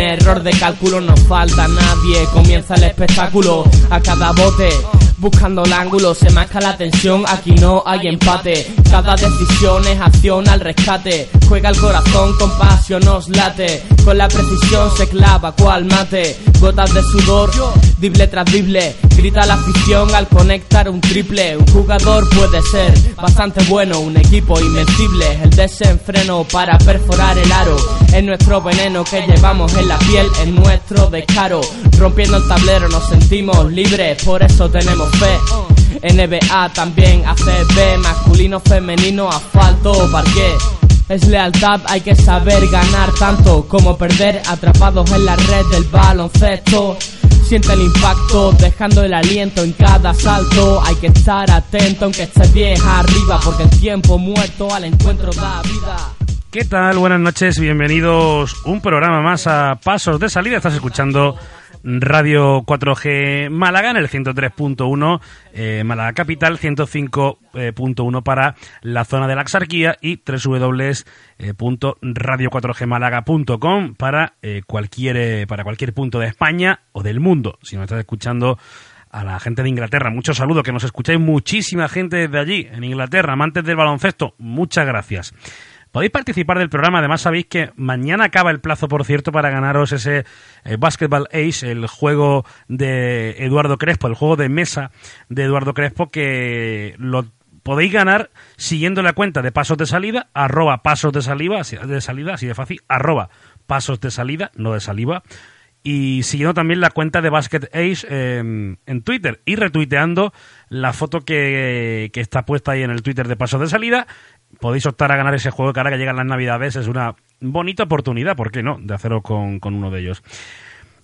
Error de cálculo no falta nadie. Comienza el espectáculo a cada bote. Buscando el ángulo, se marca la tensión, aquí no hay empate. Cada decisión es acción al rescate. Juega el corazón con pasión, nos late. Con la precisión se clava cual mate. Gotas de sudor, dible tras dible. Grita la afición al conectar un triple. Un jugador puede ser bastante bueno, un equipo invencible. El desenfreno para perforar el aro. Es nuestro veneno que llevamos en la piel, es nuestro descaro. Rompiendo el tablero nos sentimos libres, por eso tenemos NBA también ACB, masculino, femenino, asfalto, parqué. Es lealtad, hay que saber ganar tanto como perder atrapados en la red del baloncesto. Siente el impacto, dejando el aliento en cada salto. Hay que estar atento aunque estés vieja arriba, porque el tiempo muerto al encuentro da vida. ¿Qué tal? Buenas noches, bienvenidos un programa más a Pasos de Salida. Estás escuchando Radio 4G Málaga en el 103.1, eh, Málaga Capital, 105.1 para la zona de la Axarquía y www.radio4gmálaga.com para, eh, cualquier, eh, para cualquier punto de España o del mundo. Si nos estás escuchando a la gente de Inglaterra, muchos saludos, que nos escucháis muchísima gente desde allí, en Inglaterra, amantes del baloncesto, muchas gracias. Podéis participar del programa, además sabéis que mañana acaba el plazo, por cierto, para ganaros ese eh, Basketball Ace, el juego de Eduardo Crespo, el juego de mesa de Eduardo Crespo, que lo podéis ganar siguiendo la cuenta de pasos de salida, arroba pasos de saliva, de salida, así de fácil, arroba pasos de salida, no de saliva, y siguiendo también la cuenta de Basket Ace em, en Twitter. Y retuiteando la foto que, que, está puesta ahí en el Twitter de Pasos de Salida podéis optar a ganar ese juego que ahora que llegan las navidades es una bonita oportunidad, ¿por qué no?, de hacerlo con, uno de ellos.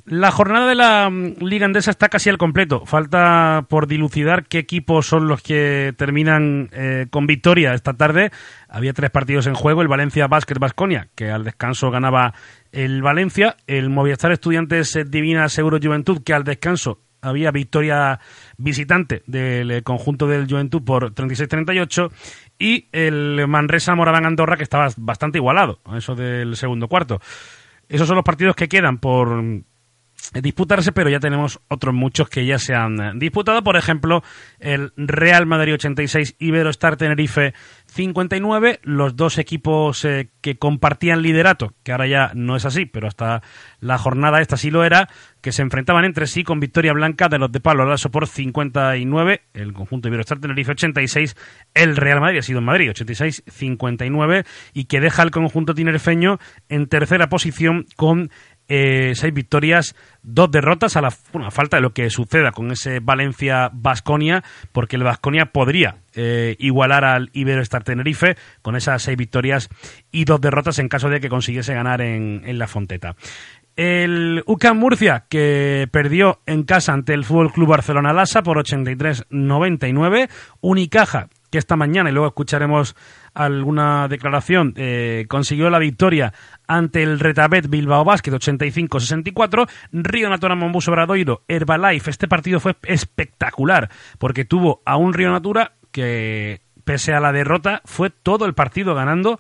La jornada de la mm, Liga Andesa está casi al completo. Falta por dilucidar qué equipos son los que terminan eh, con victoria esta tarde. Había tres partidos en juego: el Valencia Basket Basconia, que al descanso ganaba el Valencia, el Movistar Estudiantes Divina Seguro Juventud, que al descanso había victoria visitante del eh, conjunto del Juventud por 36-38 y el Manresa Moraván Andorra que estaba bastante igualado, eso del segundo cuarto. Esos son los partidos que quedan por disputarse, pero ya tenemos otros muchos que ya se han disputado. Por ejemplo, el Real Madrid 86, Iberostar Tenerife 59, los dos equipos eh, que compartían liderato, que ahora ya no es así, pero hasta la jornada esta sí lo era, que se enfrentaban entre sí con victoria blanca de los de Pablo Lasso por 59, el conjunto Iberostar Tenerife 86, el Real Madrid ha sido en Madrid 86-59 y que deja al conjunto tinerfeño en tercera posición con eh, seis victorias, dos derrotas a la falta de lo que suceda con ese Valencia-Basconia, porque el Basconia podría eh, igualar al Iberostar Tenerife con esas seis victorias y dos derrotas en caso de que consiguiese ganar en, en la Fonteta. El UCAM Murcia, que perdió en casa ante el Fútbol Club Barcelona Lasa por 83-99. Unicaja, que esta mañana, y luego escucharemos alguna declaración, eh, consiguió la victoria ante el Retabet Bilbao Basket 85-64. Río Natura Mombuso Bradoiro, Herbalife. Este partido fue espectacular porque tuvo a un Río Natura que, pese a la derrota, fue todo el partido ganando.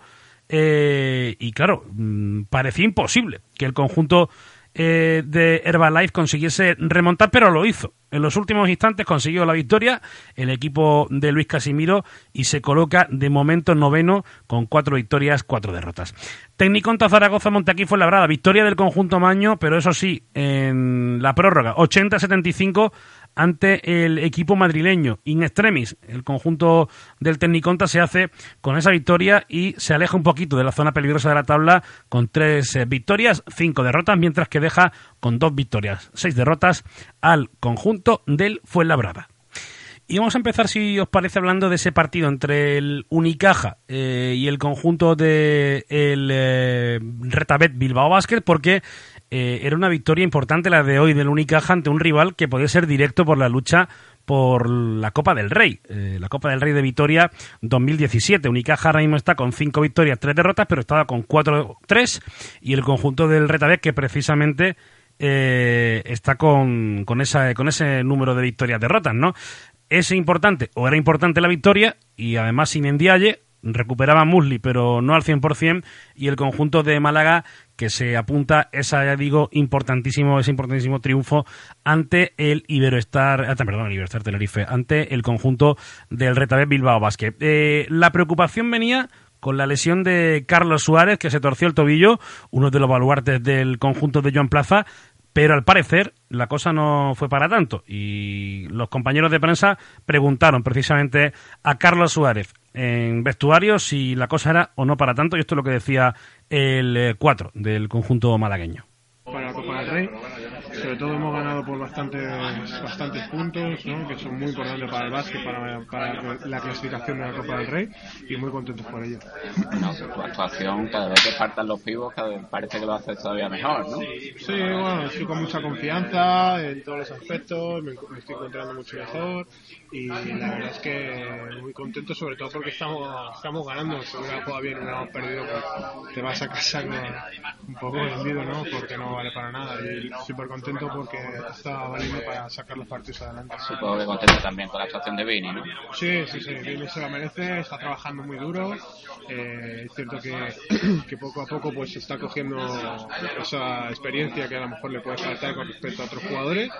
Eh, y claro, mm, parecía imposible que el conjunto eh, de Herbalife consiguiese remontar, pero lo hizo. En los últimos instantes consiguió la victoria el equipo de Luis Casimiro y se coloca de momento noveno con cuatro victorias, cuatro derrotas. Técnico Zaragoza Montequí fue labrada, victoria del conjunto Maño, pero eso sí, en la prórroga, 80-75 ante el equipo madrileño. In extremis, el conjunto del Tecniconta se hace con esa victoria y se aleja un poquito de la zona peligrosa de la tabla con tres eh, victorias, cinco derrotas, mientras que deja con dos victorias, seis derrotas al conjunto del Fuenlabrada. Y vamos a empezar, si os parece, hablando de ese partido entre el Unicaja eh, y el conjunto de el eh, Retabet Bilbao Basket, porque eh, era una victoria importante la de hoy del Unicaja ante un rival que podía ser directo por la lucha por la Copa del Rey, eh, la Copa del Rey de Vitoria 2017. Unicaja ahora mismo está con cinco victorias, tres derrotas, pero estaba con cuatro, tres, y el conjunto del Retabet que precisamente eh, está con, con, esa, con ese número de victorias derrotas, ¿no? Es importante, o era importante la victoria, y además sin endialle, recuperaba Musli, pero no al 100%, y el conjunto de Málaga que se apunta esa, ya digo, importantísimo, ese importantísimo triunfo ante el Iberoestar, ah, perdón, el Iberoestar Tenerife, ante el conjunto del Retabet Bilbao Basket. Eh, la preocupación venía con la lesión de Carlos Suárez, que se torció el tobillo, uno de los baluartes del conjunto de Joan Plaza, pero al parecer la cosa no fue para tanto y los compañeros de prensa preguntaron precisamente a Carlos Suárez en vestuario si la cosa era o no para tanto y esto es lo que decía el 4 eh, del conjunto malagueño. Sobre todo hemos ganado por bastantes, bastantes puntos, ¿no? que son muy importantes para el básquet, para, para, la clasificación de la Copa del Rey y muy contentos por ello. Tu actuación, cada vez que faltan los pibos, cada vez parece que lo haces todavía mejor, ¿no? Sí, bueno, estoy con mucha confianza en todos los aspectos, me, me estoy encontrando mucho mejor y la verdad es que muy contento sobre todo porque estamos estamos ganando si hubiera jugado bien hubiéramos perdido pues te vas a casa un poco vendido ¿no? porque no vale para nada y súper contento porque está valiendo para sacar los partidos adelante supongo que contento también con la actuación de Vini ¿no? sí, sí, sí Vini se lo merece está trabajando muy duro eh, es cierto que, que poco a poco pues está cogiendo esa experiencia que a lo mejor le puede faltar con respecto a otros jugadores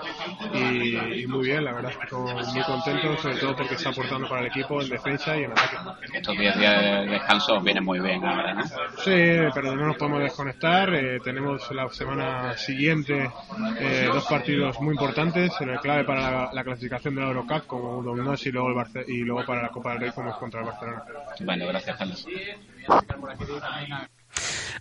y, y muy bien la verdad es que muy contento sobre todo porque está aportando para el equipo en defensa y en ataque. Estos 10 días de descanso vienen muy bien ahora, ¿no? Sí, pero no nos podemos desconectar. Eh, tenemos la semana siguiente eh, dos partidos muy importantes, eh, clave para la, clasificación de la Eurocup como Domnos y luego, el Barce y luego para la Copa del Rey como es contra el Barcelona. Bueno, gracias, Carlos.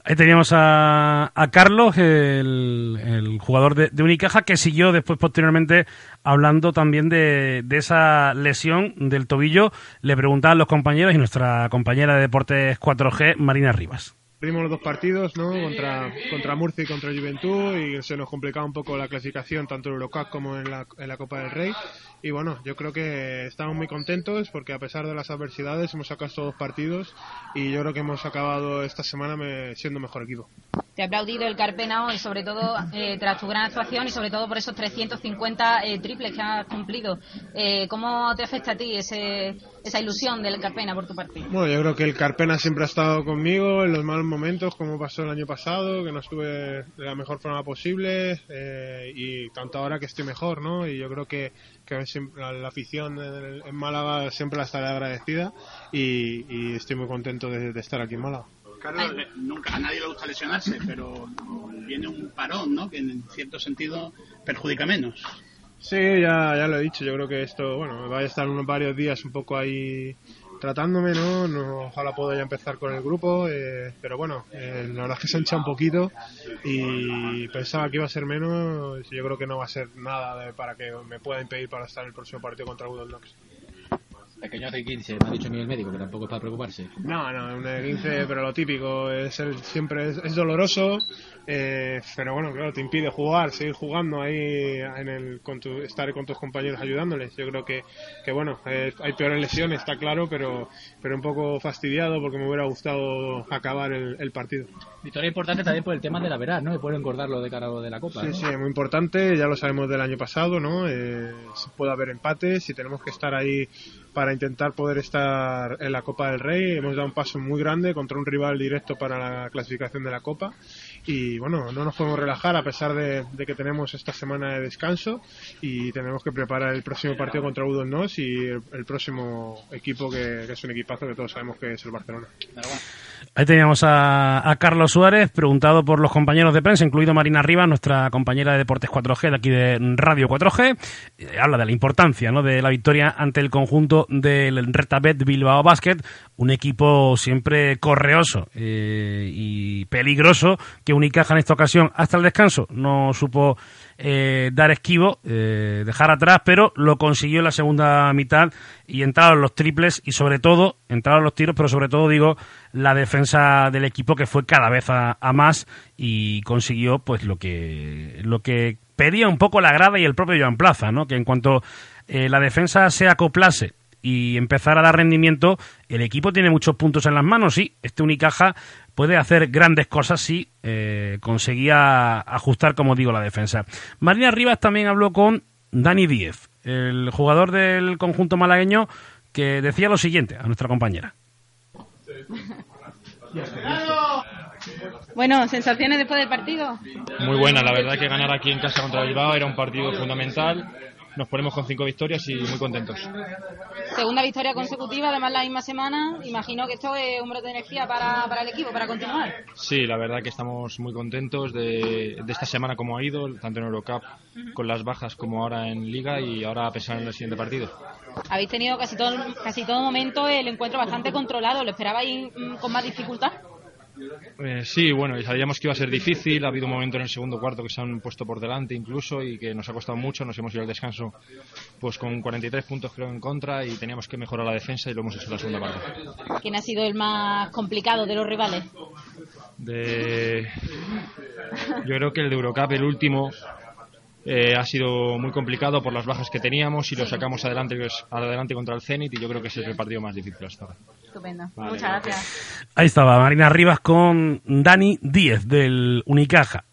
Ahí teníamos a, Carlos, el, jugador de, Unicaja, que siguió después posteriormente hablando también de, esa lesión del tobillo. Le preguntaban los compañeros y nuestra compañera de Deportes 4G, Marina Rivas. Perdimos los dos partidos, ¿no? Contra, contra Murcia y contra Juventud y se nos complicaba un poco la clasificación tanto en Eurocup como en la, en la Copa del Rey. Y bueno, yo creo que estamos muy contentos porque a pesar de las adversidades hemos sacado estos dos partidos y yo creo que hemos acabado esta semana siendo mejor equipo. Te ha aplaudido el Carpena hoy, sobre todo eh, tras tu gran actuación y sobre todo por esos 350 eh, triples que has cumplido. Eh, ¿Cómo te afecta a ti ese, esa ilusión del Carpena por tu partido? Bueno, yo creo que el Carpena siempre ha estado conmigo en los malos momentos, como pasó el año pasado, que no estuve de la mejor forma posible y tanto ahora que estoy mejor, ¿no? Y yo creo que, que la, afición en, Málaga siempre la estaré agradecida y, estoy muy contento de estar aquí en Málaga. Carlos, nunca a nadie le gusta lesionarse, pero viene un parón, ¿no? Que en cierto sentido perjudica menos. Sí, ya, ya lo he dicho. Yo creo que esto, bueno, va a estar unos varios días un poco ahí tratándome, ¿no? no ojalá pueda ya empezar con el grupo, eh, pero bueno, eh, la verdad es que se hincha un poquito y pensaba que iba a ser menos. Yo creo que no va a ser nada para que me pueda impedir para estar en el próximo partido contra Bulldogs pequeño hace 15, me ha dicho a mí el médico, que tampoco es para preocuparse. No, no, un 15, pero lo típico, es el, siempre es, doloroso, eh, pero bueno, claro, te impide jugar, seguir jugando ahí, en el, con tu, estar con tus compañeros ayudándoles. Yo creo que, que bueno, eh, hay peores lesiones, está claro, pero, pero un poco fastidiado porque me hubiera gustado acabar el, partido. Victoria importante también por el tema de la verás, ¿no? De poder engordarlo de cara de la Copa. Sí, sí, muy importante, ya lo sabemos del año pasado, ¿no? Eh, puede haber empates y tenemos que estar ahí para intentar poder estar en la Copa del Rey. Hemos dado un paso muy grande contra un rival directo para la clasificación de la Copa y bueno, no nos podemos relajar a pesar de, que tenemos esta semana de descanso y tenemos que preparar el próximo partido contra Udo Nos y el, próximo equipo que, es un equipazo que todos sabemos que es el Barcelona. Ahí teníamos a, Carlos Suárez, preguntado por los compañeros de prensa, incluido Marina Rivas, nuestra compañera de Deportes 4G de aquí de Radio 4G. Eh, habla de la importancia ¿no? de la victoria ante el conjunto del Retabet Bilbao Basket, un equipo siempre correoso eh, y peligroso que Unicaja en esta ocasión hasta el descanso no supo eh, dar esquivo, eh, dejar atrás, pero lo consiguió en la segunda mitad y entraron los triples y sobre todo, entraron los tiros, pero sobre todo digo, la defensa del equipo que fue cada vez a, más y consiguió pues lo que, lo que pedía un poco la grada y el propio Joan Plaza, ¿no? que en cuanto eh, la defensa se acoplase y empezar a dar rendimiento, el equipo tiene muchos puntos en las manos, sí, este Unicaja puede hacer grandes cosas si eh, conseguía ajustar, como digo, la defensa. Marina Rivas también habló con Dani Díez, el jugador del conjunto malagueño, que decía lo siguiente a nuestra compañera. Bueno, sensaciones después del partido. Muy buena, la verdad que ganar aquí en casa contra Bilbao era un partido fundamental. Nos ponemos con cinco victorias y muy contentos. Segunda victoria consecutiva, además la misma semana. Imagino que esto es un brote de energía para, para el equipo, para continuar. Sí, la verdad que estamos muy contentos de, de esta semana como ha ido, tanto en Eurocup con las bajas como ahora en Liga y ahora a pensar en el siguiente partido. Habéis tenido casi todo, casi todo momento el encuentro bastante controlado. ¿Lo esperabais mm, con más dificultad? Eh, sí, bueno, y sabíamos que iba a ser difícil. Ha habido un momento en el segundo cuarto que se han puesto por delante incluso y que nos ha costado mucho. Nos hemos ido al descanso pues con 43 puntos creo en contra y teníamos que mejorar la defensa y lo hemos hecho en la segunda parte. ¿Quién ha sido el más complicado de los rivales? De... Yo creo que el de Eurocup, el último, eh, ha sido muy complicado por las bajas que teníamos y lo sacamos adelante, adelante contra el Zenit y yo creo que ese es el partido más difícil hasta ahora. Estupendo. Muchas gracias. Ahí estaba Marina Rivas con Dani Díez del Unicaja.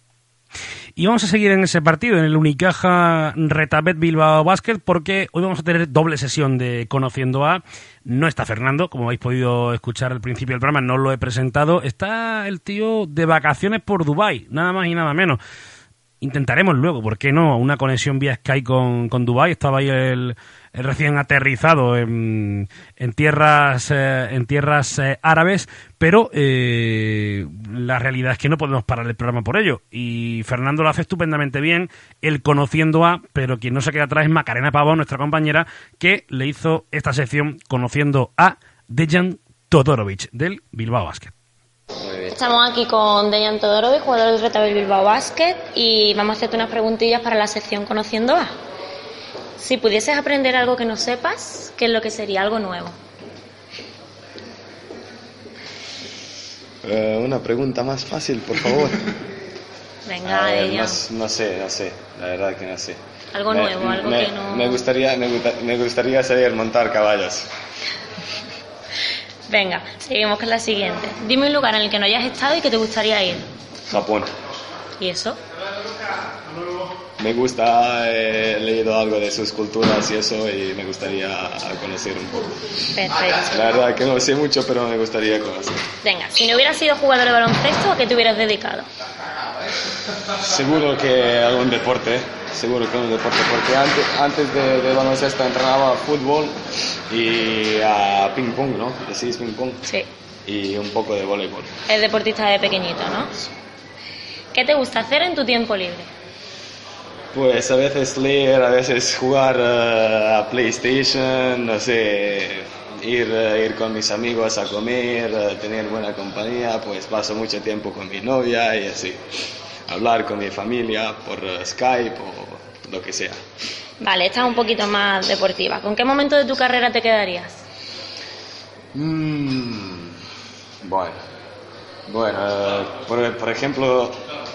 Y vamos a seguir en ese partido, en el Unicaja Retabet Bilbao Basket, porque hoy vamos a tener doble sesión de Conociendo a. No está Fernando, como habéis podido escuchar al principio del programa, no lo he presentado. Está el tío de vacaciones por Dubai, nada más y nada menos. Intentaremos luego, ¿por qué no? Una conexión vía Skype con, con Dubai. Estaba ahí el, el recién aterrizado en, en tierras eh, en tierras eh, árabes, pero eh, la realidad es que no podemos parar el programa por ello. Y Fernando lo hace estupendamente bien, él conociendo a, pero quien no se queda atrás es Macarena Pavón, nuestra compañera, que le hizo esta sección conociendo a Dejan Todorovic del Bilbao Basket. Estamos aquí con Dejan Todorovic, jugador del Retabel Bilbao Basket, y vamos a hacerte unas preguntillas para la sección Conociendo a. Si pudieses aprender algo que no sepas, ¿qué es lo que sería algo nuevo? Eh, una pregunta más fácil, por favor. Venga, A ver, no, no sé, no sé, la verdad que no sé. Algo Me- nuevo, algo me, que no... Me gustaría, me, gusta- me gustaría saber montar caballos. Venga, seguimos con la siguiente. Dime un lugar en el que no hayas estado y que te gustaría ir. Japón. ¿Y eso? Me gusta, eh, he leído algo de sus culturas y eso y me gustaría conocer un poco. Perfecto. La verdad que no sé mucho, pero me gustaría conocer. Venga, si no hubieras sido jugador de baloncesto, ¿a qué te hubieras dedicado? Seguro que algún deporte, seguro que algún deporte, porque antes, antes de, de baloncesto entrenaba fútbol y a ping pong, ¿no? Decís ping pong. Sí. Y un poco de voleibol. Es deportista de pequeñito, ¿no? ¿Qué te gusta hacer en tu tiempo libre? Pues a veces leer, a veces jugar eh, a PlayStation, no sé, ir, eh, ir con mis amigos a comer, eh, tener buena compañía, pues paso mucho tiempo con mi novia y así. Hablar con mi familia por eh, Skype o lo que sea. Vale, esta es un poquito más deportiva. ¿Con qué momento de tu carrera te quedarías? Mm, bueno, bueno, por, por ejemplo,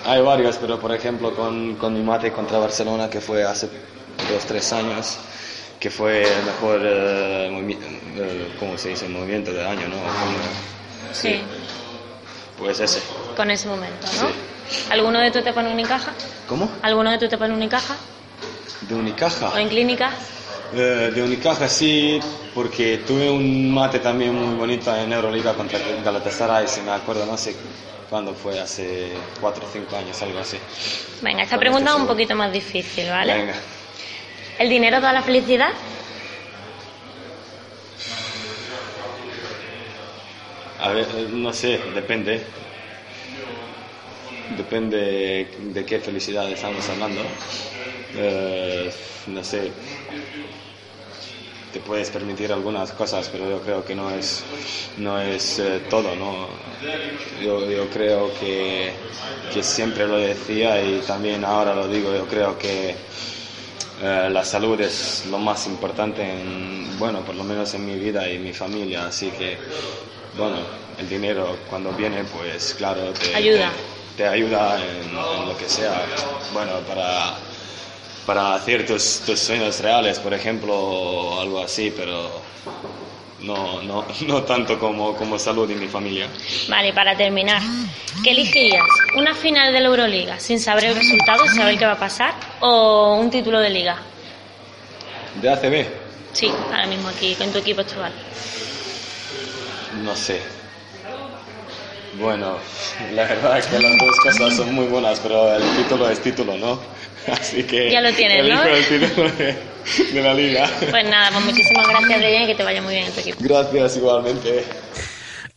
hay varios, pero por ejemplo con, con mi mate contra Barcelona, que fue hace dos, tres años, que fue el mejor, eh, eh, ¿cómo se dice? Movimiento del año, ¿no? Como- Sí. Pues ese. Con ese momento, ¿no? ¿Alguno de tu etapa en Unicaja? ¿Cómo? ¿Alguno de tu etapa en Unicaja? De Unicaja. ¿O en clínica? Eh, de Unicaja sí, porque tuve un mate también muy bonito en Euroliga contra Galatasaray, si me acuerdo, no sé cuándo fue, hace cuatro o cinco años, algo así. Venga, esta Con pregunta este es un poquito más difícil, ¿vale? Venga. ¿El dinero da la felicidad? A ver, eh, no sé, depende. Depende de qué felicidad estamos hablando. Eh, no sé. Te puedes permitir algunas cosas, pero yo creo que no es, no es eh, todo, ¿no? Yo, yo creo que, que siempre lo decía y también ahora lo digo, yo creo que eh, la salud es lo más importante, en, bueno, por lo menos en mi vida y mi familia, así que, bueno, el dinero cuando viene, pues claro, te Ayuda. te, te ayuda en, en lo que sea, bueno, para, para hacer tus, tus sueños reales, por ejemplo, o algo así, pero no, no, no tanto como, como salud y mi familia. Vale, para terminar, ¿qué elegirías? ¿Una final de la Euroliga sin saber el resultado, sin saber qué va a pasar? ¿O un título de liga? ¿De ACB? Sí, ahora mismo aquí, con tu equipo actual. No sé. Bueno, la verdad es que las dos cosas son muy buenas, pero el título es título, ¿no? Así que Ya lo tienes, ¿no? el título de, de la liga. Pues nada, pues muchísimas gracias, Dejan, y que te vaya muy bien en tu equipo. Gracias igualmente.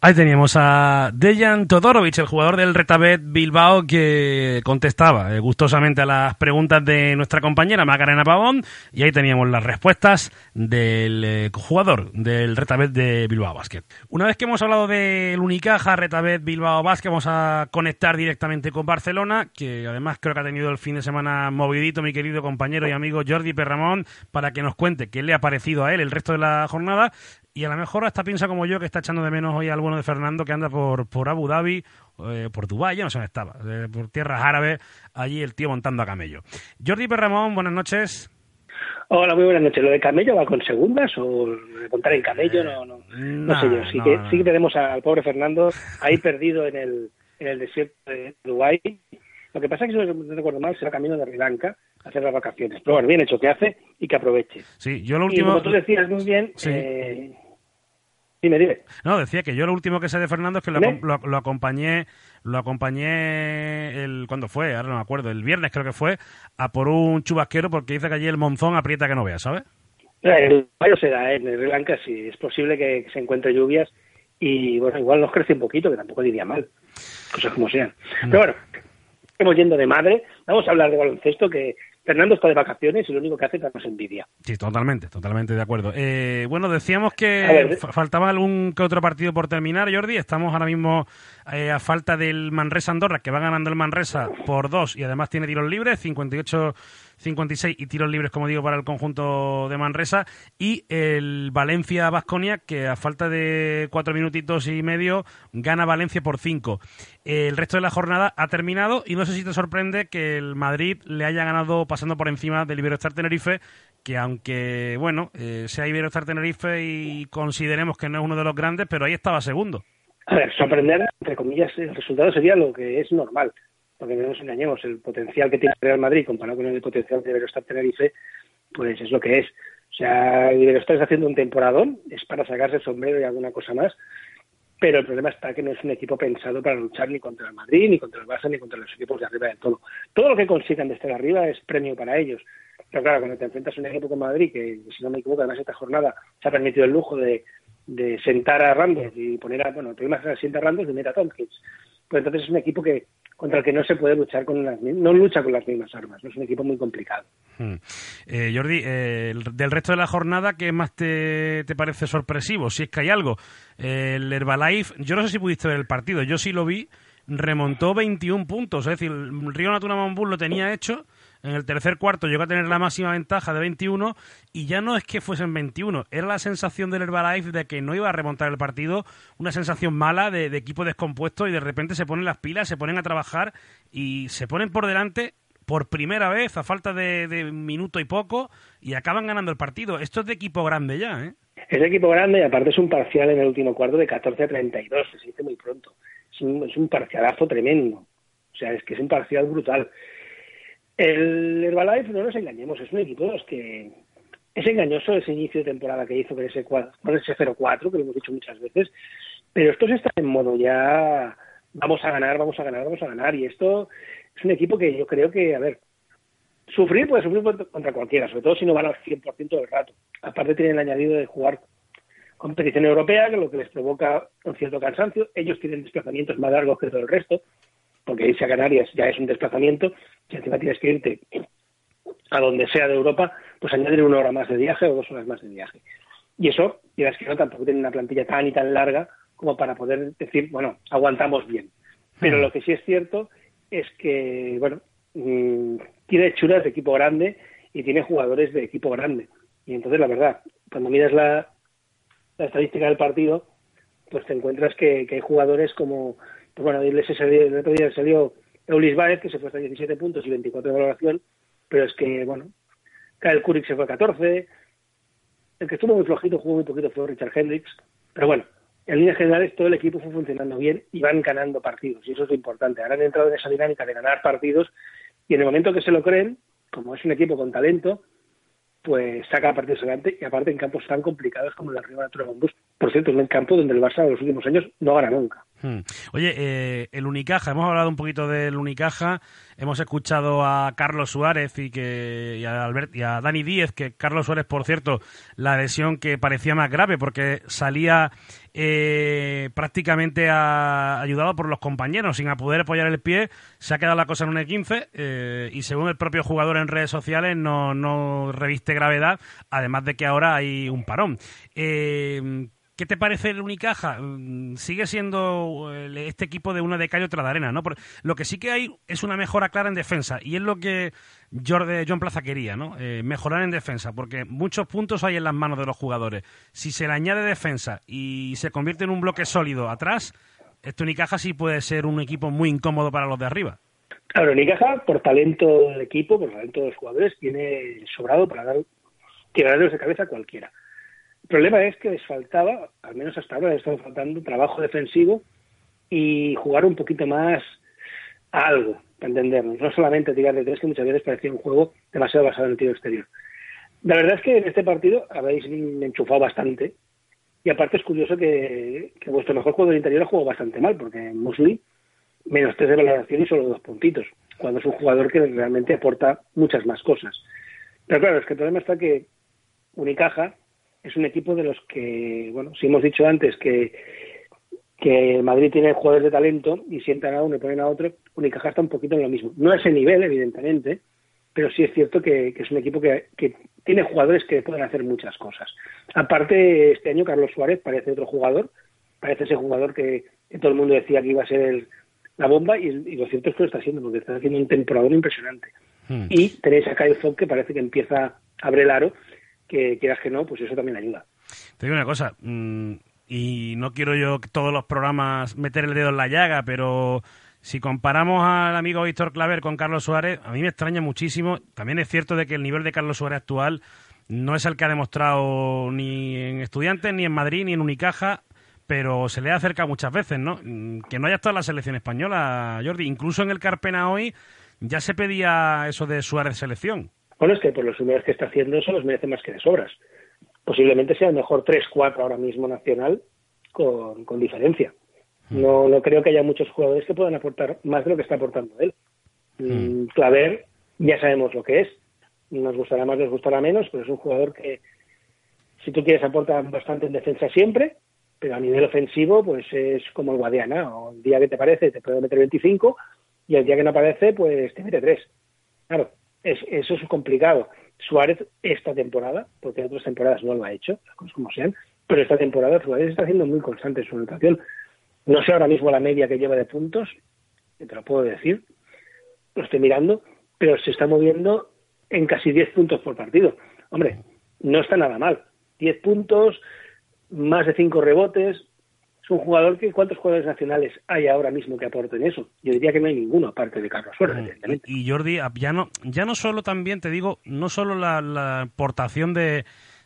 Ahí teníamos a Dejan Todorovic, el jugador del Retabet Bilbao, que contestaba eh, gustosamente a las preguntas de nuestra compañera Macarena Pavón. Y ahí teníamos las respuestas del eh, jugador del Retabet de Bilbao Basket. Una vez que hemos hablado del Unicaja Retabet Bilbao Basket, vamos a conectar directamente con Barcelona, que además creo que ha tenido el fin de semana movidito mi querido compañero y amigo Jordi Perramón, para que nos cuente qué le ha parecido a él el resto de la jornada y a lo mejor hasta piensa como yo que está echando de menos hoy al bueno de Fernando que anda por, por Abu Dhabi, eh, por Dubái, ya no sé dónde estaba, eh, por tierras árabes, allí el tío montando a camello. Jordi Perramón, buenas noches. Hola, muy buenas noches. ¿Lo de camello va con segundas o contar en camello? No, no, no, no, sé yo. Sí, no, que, sí que tenemos al pobre Fernando ahí perdido en el, en el desierto de Dubái. Lo que pasa es que, si no recuerdo mal, será camino de Sri Lanka a hacer las vacaciones. Pero bueno, bien hecho que hace y que aproveche. Sí, yo lo Y último... como tú decías muy bien, Sí. Eh, dime, dime. No, decía que yo lo último que sé de Fernando es que lo, acompañé, lo acompañé el cuando fue, ahora no me acuerdo, el viernes creo que fue, a por un chubasquero porque dice que allí el monzón aprieta que no veas, ¿sabes? El mayo será, ¿eh? en Sri Lanka sí, es posible que, que se encuentre lluvias y bueno, igual nos crece un poquito, que tampoco diría mal, cosas como sean. Pero bueno, estamos yendo de madre, vamos a hablar de baloncesto, que Fernando está de vacaciones y lo único que hace es darnos envidia. Sí, totalmente, totalmente de acuerdo. Eh, bueno, decíamos que ver, fa- faltaba algún que otro partido por terminar, Jordi. Estamos ahora mismo eh, a falta del Manresa Andorra, que va ganando el Manresa por dos y además tiene tiros libres, 58 56 y tiros libres, como digo, para el conjunto de Manresa. Y el Valencia Vasconia, que a falta de cuatro minutitos y medio, gana Valencia por cinco. El resto de la jornada ha terminado y no sé si te sorprende que el Madrid le haya ganado pasando por encima del Iberostar Tenerife, que aunque, bueno, eh, sea Iberostar Tenerife y consideremos que no es uno de los grandes, pero ahí estaba segundo. A ver, sorprender, entre comillas, el resultado sería lo que es normal, porque no nos engañemos, el potencial que tiene el Real Madrid comparado con el potencial de Iberostar Tenerife, pues es lo que es. O sea, Iberostar está haciendo un temporadón, es para sacarse el sombrero y alguna cosa más, pero el problema está que no es un equipo pensado para luchar ni contra el Madrid, ni contra el Barça, ni contra los equipos de arriba del todo. Todo lo que consigan de estar arriba es premio para ellos. Pero claro, cuando te enfrentas a un equipo como Madrid, que si no me equivoco, además esta jornada se ha permitido el lujo de, de sentar a Randolph y poner a, bueno, es que sienta a Randolph y mete a Tompkins. Pues entonces es un equipo que contra el que no se puede luchar con las no lucha con las mismas armas, ¿no? es un equipo muy complicado. Hmm. Eh, Jordi, eh, el- del resto de la jornada, ¿qué más te, te parece sorpresivo? Si es que hay algo. Eh, el Herbalife, yo no sé si pudiste ver el partido, yo sí lo vi, remontó 21 puntos. Es decir, el Río Natura Mambur lo tenía hecho. En el tercer cuarto llegó a tener la máxima ventaja de 21 y ya no es que fuesen 21, era la sensación del Herbalife de que no iba a remontar el partido, una sensación mala de, equipo descompuesto y de repente se ponen las pilas, se ponen a trabajar y se ponen por delante por primera vez a falta de, de minuto y poco y acaban ganando el partido. Esto es de equipo grande ya, ¿eh? Es equipo grande y aparte es un parcial en el último cuarto de 14 a 32, que se dice muy pronto. Es un, es un parcialazo tremendo. O sea, es que es un parcial brutal. El Herbalife, no nos engañemos, es un equipo de que es engañoso ese inicio de temporada que hizo con ese, con ese 0-4, que lo hemos dicho muchas veces, pero estos están en modo ya vamos a ganar, vamos a ganar, vamos a ganar. Y esto es un equipo que yo creo que, a ver, sufrir puede sufrir contra cualquiera, sobre todo si no van al 100% del rato. Aparte tienen el añadido de jugar competición europea, que lo que les provoca un cierto cansancio. Ellos tienen desplazamientos más largos que todo el resto, porque irse a Canarias ya es un desplazamiento, si encima tienes que irte a donde sea de Europa, pues añadir una hora más de viaje o dos horas más de viaje. Y eso, dirás que no, tampoco tienen una plantilla tan y tan larga como para poder decir, bueno, aguantamos bien. Pero lo que sí es cierto es que, bueno, mm, tiene churas de equipo grande y tiene jugadores de equipo grande. Y entonces, la verdad, cuando miras la, la estadística del partido, pues te encuentras que, que hay jugadores como, bueno, el, otro día salió Eulis Baez, que se fue hasta 17 puntos y 24 de valoración, pero es que, bueno, Kyle Kurik se fue a 14, el que estuvo muy flojito, jugó muy poquito, fue Richard Hendricks, pero bueno, en líneas generales todo el equipo fue funcionando bien y van ganando partidos, y eso es lo importante. Ahora han entrado en esa dinámica de ganar partidos y en el momento que se lo creen, como es un equipo con talento, pues saca partidos adelante y aparte en campos tan complicados como el de Río Natura Bombus. Por cierto, es un campo donde el Barça en los últimos años no gana nunca. Hmm. Oye, eh, el Unicaja, hemos hablado un poquito del Unicaja, hemos escuchado a Carlos Suárez y, que, y, a, Albert, y a Dani Díez, que Carlos Suárez, por cierto, la lesión que parecía más grave porque salía eh, prácticamente ayudado por los compañeros, sin a poder apoyar el pie, se ha quedado la cosa en un E15 eh, y según el propio jugador en redes sociales no, no reviste gravedad, además de que ahora hay un parón. Eh, ¿Qué te parece el Unicaja? Mm, sigue siendo este equipo de una de calle otra de arena, ¿no? lo que sí que hay es una mejora clara en defensa y es lo que John Plaza quería, ¿no? Eh, mejorar en defensa, porque muchos puntos hay en las manos de los jugadores. Si se le añade defensa y se convierte en un bloque sólido atrás, este Unicaja sí puede ser un equipo muy incómodo para los de arriba. Claro, Unicaja, por talento del equipo, por talento de los jugadores, tiene sobrado para dar tirarles de cabeza a cualquiera. El problema es que les faltaba, al menos hasta ahora les estaba faltando, trabajo defensivo y jugar un poquito más a algo, para entendernos. No solamente tirar de tres, que muchas veces parecía un juego demasiado basado en el tiro exterior. La verdad es que en este partido habéis enchufado bastante. Y aparte es curioso que, vuestro mejor juego del interior ha jugado bastante mal, porque Musli, menos tres de valoración y solo dos puntitos, cuando es un jugador que realmente aporta muchas más cosas. Pero claro, es que el problema está que Unicaja es un equipo de los que, bueno, si hemos dicho antes que, que Madrid tiene jugadores de talento y sientan a uno y ponen a otro, Unicaja está un poquito en lo mismo. No a ese nivel, evidentemente, pero sí es cierto que, es un equipo que, que, tiene jugadores que pueden hacer muchas cosas. Aparte, este año Carlos Suárez parece otro jugador, parece ese jugador que, todo el mundo decía que iba a ser la bomba y, lo cierto es que lo está haciendo, porque está haciendo un temporador impresionante. Hmm. Y tenéis a Kyle Fogg que parece que empieza a abrir el aro que quieras que no, pues eso también ayuda. Te digo una cosa, mm, y no quiero yo todos los programas meter el dedo en la llaga, pero si comparamos al amigo Víctor Claver con Carlos Suárez, a mí me extraña muchísimo. También es cierto de que el nivel de Carlos Suárez actual no es el que ha demostrado ni en Estudiantes, ni en Madrid, ni en Unicaja, pero se le ha acercado muchas veces, ¿no? Mm, que no haya estado en la selección española, Jordi. Incluso en el Carpena hoy ya se pedía eso de Suárez selección. Bueno, es que por los números que está haciendo eso los merece más que de sobras. Posiblemente sea el mejor 3-4 ahora mismo nacional con, diferencia. Mm. No, no creo que haya muchos jugadores que puedan aportar más de lo que está aportando él. Mm. Claver, ya sabemos lo que es. Nos gustará más, nos gustará menos, pero es un jugador que, si tú quieres, aporta bastante en defensa siempre, pero a nivel ofensivo, pues es como el Guadiana. O el día que te parece te puede meter 25 y el día que no aparece, pues te mete 3. Claro, eso es complicado. Suárez esta temporada, porque en otras temporadas no lo ha hecho, las cosas como sean, pero esta temporada Suárez está haciendo muy constante su anotación. No sé ahora mismo la media que lleva de puntos, te lo puedo decir, lo estoy mirando, pero se está moviendo en casi 10 puntos por partido. Hombre, no está nada mal. 10 puntos, más de 5 rebotes, un jugador que cuántos jugadores nacionales hay ahora mismo que aporten eso. Yo diría que no hay ninguno aparte de Carlos Suárez, evidentemente. Y, Jordi, ah, ya no, ya no solo también te digo, no solo la, aportación de,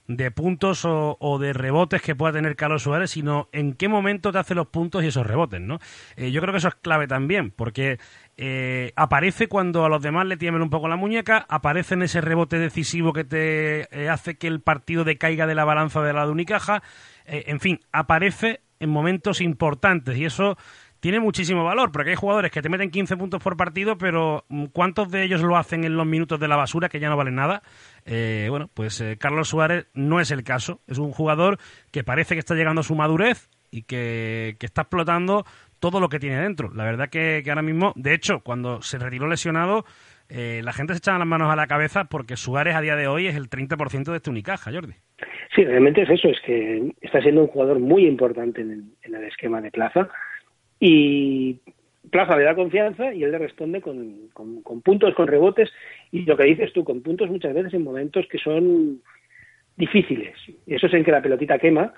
de puntos o, de rebotes que pueda tener Carlos Suárez, sino en qué momento te hace los puntos y esos rebotes, ¿no? Eh, yo creo que eso es clave también, porque eh, aparece cuando a los demás le tiembla un poco la muñeca, aparece en ese rebote decisivo que te eh, hace que el partido decaiga de la balanza de la de Unicaja, en fin, aparece en momentos importantes y eso tiene muchísimo valor, porque hay jugadores que te meten 15 puntos por partido, pero mm, ¿cuántos de ellos lo hacen en los minutos de la basura, que ya no valen nada? Eh, bueno, pues eh, Carlos Suárez no es el caso. Es un jugador que parece que está llegando a su madurez y que, está explotando todo lo que tiene dentro. La verdad que, ahora mismo, de hecho, cuando se retiró lesionado, eh, la gente se echaba las manos a la cabeza porque Suárez a día de hoy es el 30% de este Unicaja, Jordi. Sí, realmente es eso, es que está siendo un jugador muy importante en el, esquema de Plaza y Plaza le da confianza y él le responde con, puntos, con rebotes y lo que dices tú, con puntos muchas veces en momentos que son difíciles. Eso es en que la pelotita quema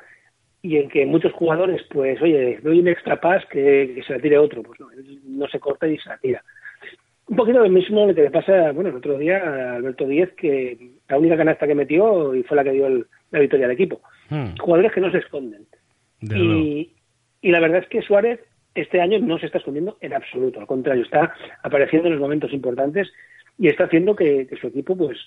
y en que muchos jugadores, pues, oye, doy un extra pass que, se la tire otro, pues no, no se corta y se la tira. Un poquito lo mismo que le pasa, bueno, el otro día a Alberto Díez, que la única canasta que metió y fue la que dio la victoria al equipo. Hmm. Jugadores que no se esconden. Y, y, la verdad es que Suárez este año no se está escondiendo en absoluto, al contrario, está apareciendo en los momentos importantes y está haciendo que, su equipo pues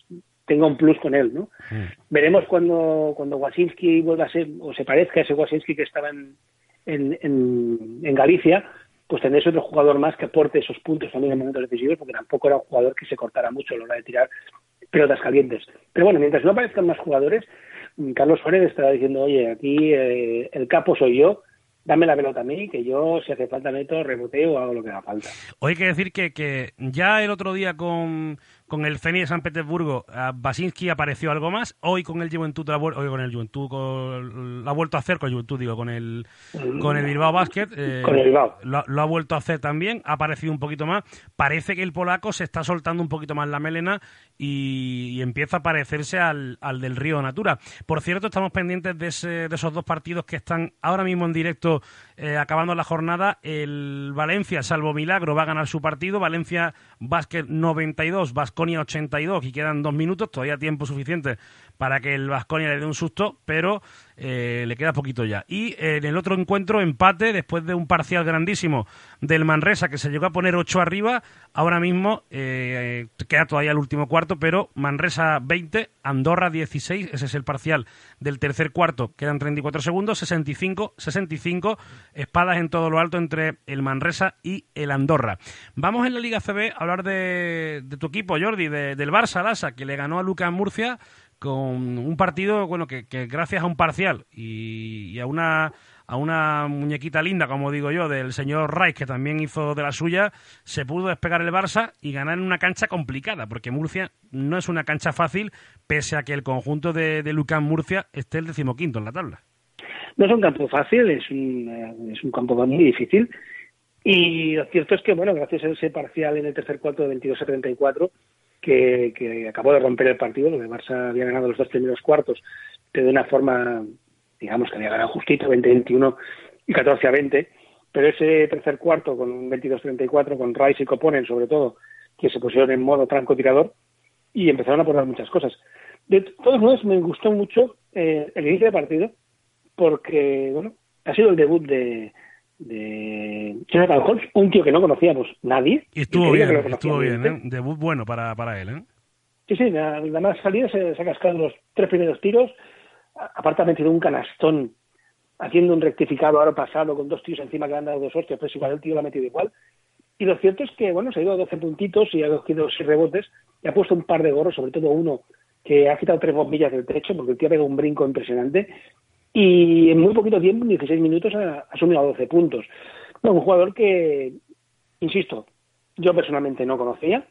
tenga un plus con él, ¿no? Hmm. Veremos cuando, cuando Wasinski vuelva a ser, o se parezca a ese Wasinski que estaba en, en, en, en Galicia, pues tendréis otro jugador más que aporte esos puntos también en momentos decisivos, porque tampoco era un jugador que se cortara mucho a la hora de tirar pelotas calientes. Pero bueno, mientras no aparezcan más jugadores, mm, Carlos Suárez estará diciendo, oye, aquí eh, el capo soy yo, dame la pelota a mí, que yo, si hace falta, meto, reboteo o hago lo que haga falta. Hoy hay que decir que, que ya el otro día con, con el Zenit de San Petersburgo, Basinski apareció algo más. Hoy con el Juventud, la, hoy con el Juventud con, lo ha vuelto a hacer, con el Juventud digo, con el, con el Bilbao Basket. Eh, Con el Bilbao. Lo, lo ha vuelto a hacer también, ha aparecido un poquito más. Parece que el polaco se está soltando un poquito más la melena y, y empieza a parecerse al, al del Río Natura. Por cierto, estamos pendientes de, ese, de esos dos partidos que están ahora mismo en directo eh, acabando la jornada. El Valencia, salvo milagro, va a ganar su partido. Valencia Basket 92, Basconia 82 y quedan dos minutos, todavía tiempo suficiente para que el Vasconia le dé un susto, pero eh, le queda poquito ya. Y eh, en el otro encuentro, empate, después de un parcial grandísimo del Manresa, que se llegó a poner 8 arriba, ahora mismo eh, queda todavía el último cuarto, pero Manresa 20, Andorra 16, ese es el parcial del tercer cuarto, quedan 34 segundos, 65, 65, espadas en todo lo alto entre el Manresa y el Andorra. Vamos en la Liga CB a hablar de, de tu equipo, Jordi, de, del Barça Lasa, que le ganó a Lucas Murcia con un partido bueno que, gracias a un parcial y, a una a una muñequita linda como digo yo del señor Reis que también hizo de la suya se pudo despegar el Barça y ganar en una cancha complicada porque Murcia no es una cancha fácil pese a que el conjunto de, de Lucán Murcia esté el decimoquinto en la tabla. No es un campo fácil es un, eh, es un campo muy difícil. Y lo cierto es que bueno gracias a ese parcial en el tercer cuarto de 22 a 34 que, acabó de romper el partido, porque Barça había ganado los dos primeros cuartos, pero de una forma, digamos que había ganado justito, 20-21 y 14-20, pero ese tercer cuarto con un 22-34, con Rice y Coponen sobre todo, que se pusieron en modo francotirador y empezaron a poner muchas cosas. De todos modos, me gustó mucho eh, el inicio del partido, porque, bueno, ha sido el debut de, de Jonathan Holmes, un tío que no conocíamos nadie. Y estuvo bien, estuvo bien, ¿eh? debut bueno para, para él, ¿eh? Sí, sí, nada, nada más salida se, se ha cascado los tres primeros tiros, aparte ha metido un canastón haciendo un rectificado ahora pasado con dos tíos encima que le han dado dos hostias, pues igual el tío lo ha metido igual. Y lo cierto es que, bueno, se ha ido a 12 puntitos y ha cogido seis rebotes y ha puesto un par de gorros, sobre todo uno que ha quitado tres bombillas del techo porque el tío ha pegado un brinco impresionante y en muy poquito tiempo, en 16 minutos, ha, ha sumido a 12 puntos. Bueno, un jugador que, insisto, yo personalmente no conocía.